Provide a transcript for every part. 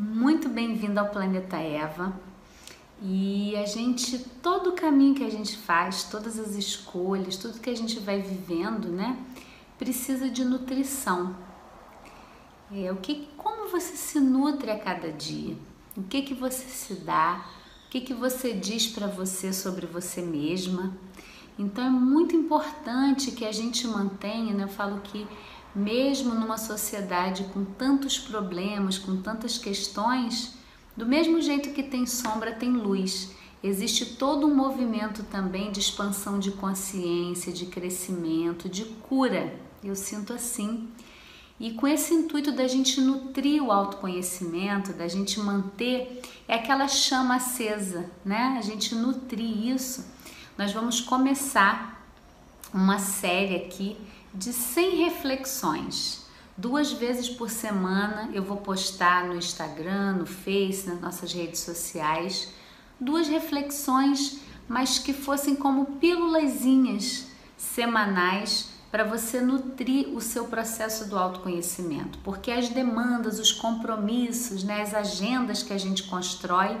muito bem-vindo ao Planeta Eva. E a gente, todo o caminho que a gente faz, todas as escolhas, tudo que a gente vai vivendo, né, precisa de nutrição. É, o que, como você se nutre a cada dia? O que que você se dá? O que que você diz para você sobre você mesma? Então é muito importante que a gente mantenha, né? Eu falo que mesmo numa sociedade com tantos problemas, com tantas questões, do mesmo jeito que tem sombra, tem luz. Existe todo um movimento também de expansão de consciência, de crescimento, de cura. Eu sinto assim. E com esse intuito da gente nutrir o autoconhecimento, da gente manter é aquela chama acesa, né? A gente nutrir isso. Nós vamos começar uma série aqui de 100 reflexões. Duas vezes por semana eu vou postar no Instagram, no Face, nas nossas redes sociais, duas reflexões, mas que fossem como pílulazinhas semanais para você nutrir o seu processo do autoconhecimento, porque as demandas, os compromissos, né, as agendas que a gente constrói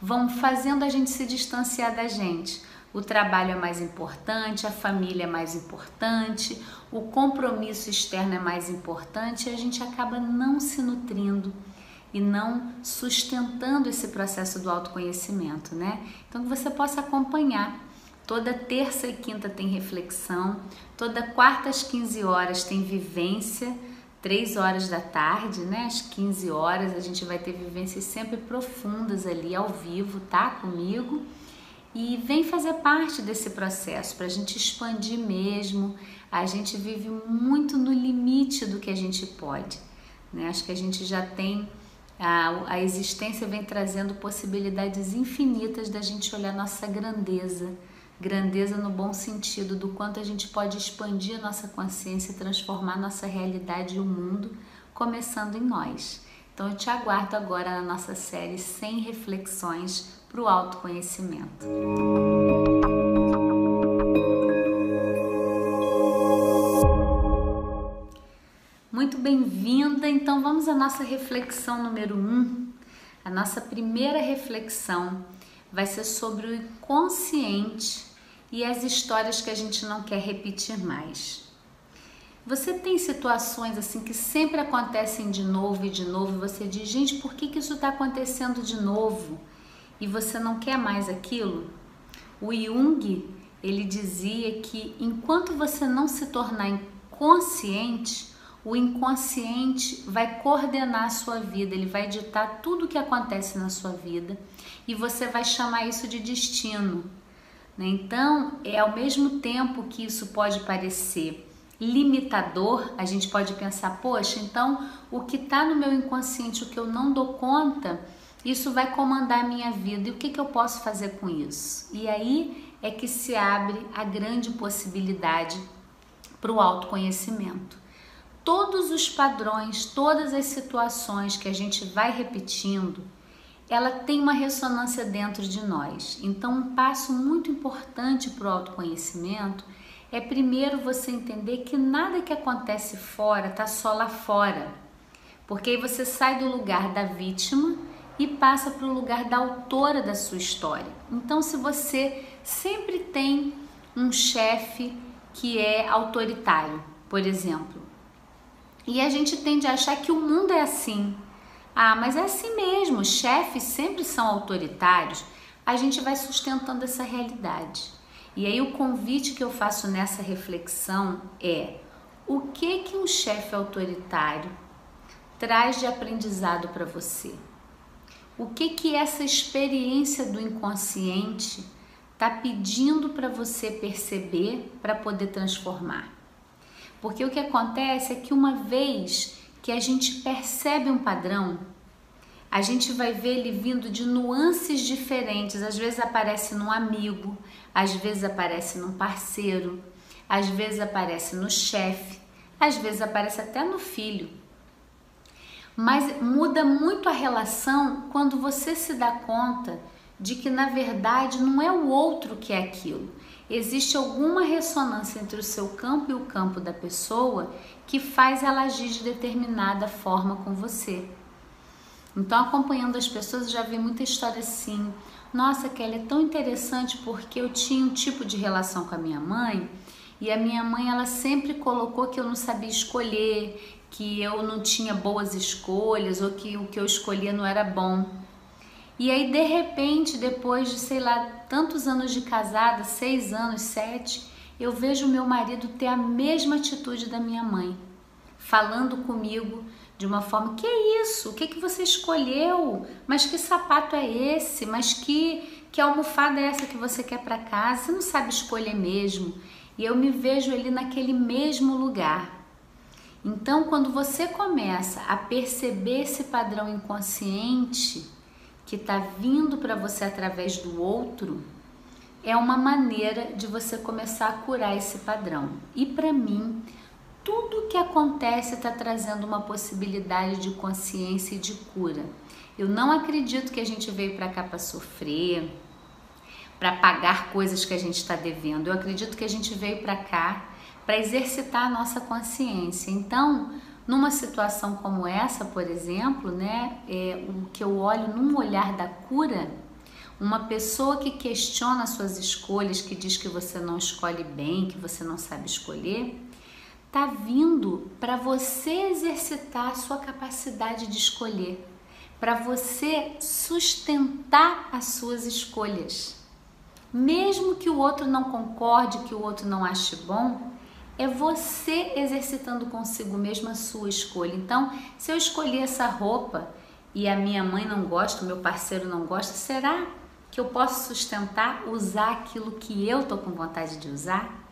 vão fazendo a gente se distanciar da gente. O trabalho é mais importante, a família é mais importante, o compromisso externo é mais importante e a gente acaba não se nutrindo e não sustentando esse processo do autoconhecimento, né? Então que você possa acompanhar Toda terça e quinta tem reflexão, toda quarta às 15 horas tem vivência, 3 horas da tarde, né? Às 15 horas a gente vai ter vivências sempre profundas ali ao vivo, tá? Comigo. E vem fazer parte desse processo para a gente expandir mesmo. A gente vive muito no limite do que a gente pode, né? Acho que a gente já tem a, a existência vem trazendo possibilidades infinitas da gente olhar nossa grandeza grandeza no bom sentido do quanto a gente pode expandir a nossa consciência, transformar nossa realidade e o mundo, começando em nós. Então eu te aguardo agora na nossa série 100 reflexões para o autoconhecimento. Muito bem-vinda. Então vamos à nossa reflexão número 1. Um. A nossa primeira reflexão vai ser sobre o inconsciente e as histórias que a gente não quer repetir mais. Você tem situações assim que sempre acontecem de novo e de novo, e você diz, gente, por que, que isso está acontecendo de novo? E você não quer mais aquilo? O Jung, ele dizia que enquanto você não se tornar inconsciente, o inconsciente vai coordenar a sua vida, ele vai ditar tudo o que acontece na sua vida e você vai chamar isso de destino. Né? Então, é ao mesmo tempo que isso pode parecer limitador, a gente pode pensar, poxa, então o que está no meu inconsciente, o que eu não dou conta, isso vai comandar a minha vida e o que, que eu posso fazer com isso? E aí é que se abre a grande possibilidade para o autoconhecimento. Todos os padrões, todas as situações que a gente vai repetindo, ela tem uma ressonância dentro de nós. Então, um passo muito importante para o autoconhecimento é primeiro você entender que nada que acontece fora está só lá fora. Porque aí você sai do lugar da vítima e passa para o lugar da autora da sua história. Então, se você sempre tem um chefe que é autoritário, por exemplo, e a gente tende a achar que o mundo é assim, ah, mas é assim mesmo, chefes sempre são autoritários. A gente vai sustentando essa realidade. E aí o convite que eu faço nessa reflexão é: o que que um chefe autoritário traz de aprendizado para você? O que que essa experiência do inconsciente está pedindo para você perceber para poder transformar? Porque o que acontece é que uma vez que a gente percebe um padrão, a gente vai ver ele vindo de nuances diferentes. Às vezes aparece num amigo, às vezes aparece num parceiro, às vezes aparece no chefe, às vezes aparece até no filho. Mas muda muito a relação quando você se dá conta de que na verdade não é o outro que é aquilo. Existe alguma ressonância entre o seu campo e o campo da pessoa que faz ela agir de determinada forma com você. Então, acompanhando as pessoas, já vi muita história assim. Nossa, Kelly, é tão interessante porque eu tinha um tipo de relação com a minha mãe e a minha mãe ela sempre colocou que eu não sabia escolher, que eu não tinha boas escolhas ou que o que eu escolhia não era bom. E aí, de repente, depois de sei lá tantos anos de casada, seis anos, sete, eu vejo meu marido ter a mesma atitude da minha mãe, falando comigo de uma forma: que é isso? O que, que você escolheu? Mas que sapato é esse? Mas que, que almofada é essa que você quer para casa? Você não sabe escolher mesmo. E eu me vejo ali naquele mesmo lugar. Então, quando você começa a perceber esse padrão inconsciente que está vindo para você através do outro, é uma maneira de você começar a curar esse padrão. E para mim, tudo que acontece está trazendo uma possibilidade de consciência e de cura. Eu não acredito que a gente veio para cá para sofrer, para pagar coisas que a gente está devendo. Eu acredito que a gente veio para cá para exercitar a nossa consciência. Então, numa situação como essa, por exemplo, né, é, o que eu olho num olhar da cura, uma pessoa que questiona suas escolhas, que diz que você não escolhe bem, que você não sabe escolher, tá vindo para você exercitar a sua capacidade de escolher, para você sustentar as suas escolhas. Mesmo que o outro não concorde, que o outro não ache bom, é você exercitando consigo mesmo a sua escolha. Então, se eu escolher essa roupa e a minha mãe não gosta, o meu parceiro não gosta, será que eu posso sustentar usar aquilo que eu tô com vontade de usar?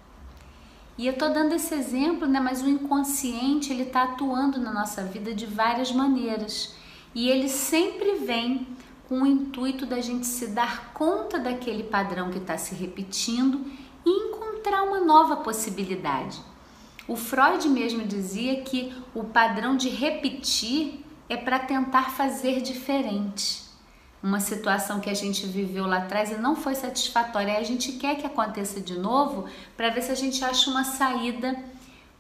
E eu tô dando esse exemplo, né? Mas o inconsciente ele tá atuando na nossa vida de várias maneiras e ele sempre vem com o intuito da gente se dar conta daquele padrão que está se repetindo e encontrar uma nova possibilidade. O Freud mesmo dizia que o padrão de repetir é para tentar fazer diferente uma situação que a gente viveu lá atrás e não foi satisfatória. A gente quer que aconteça de novo para ver se a gente acha uma saída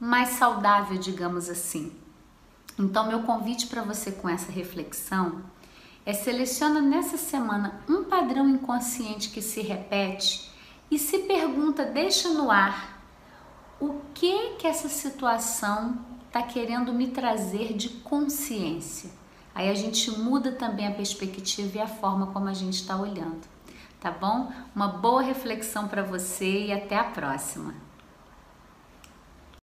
mais saudável, digamos assim. Então, meu convite para você com essa reflexão é seleciona nessa semana um padrão inconsciente que se repete e se pergunta, deixa no ar, o que que essa situação está querendo me trazer de consciência? Aí a gente muda também a perspectiva e a forma como a gente está olhando, tá bom? Uma boa reflexão para você e até a próxima.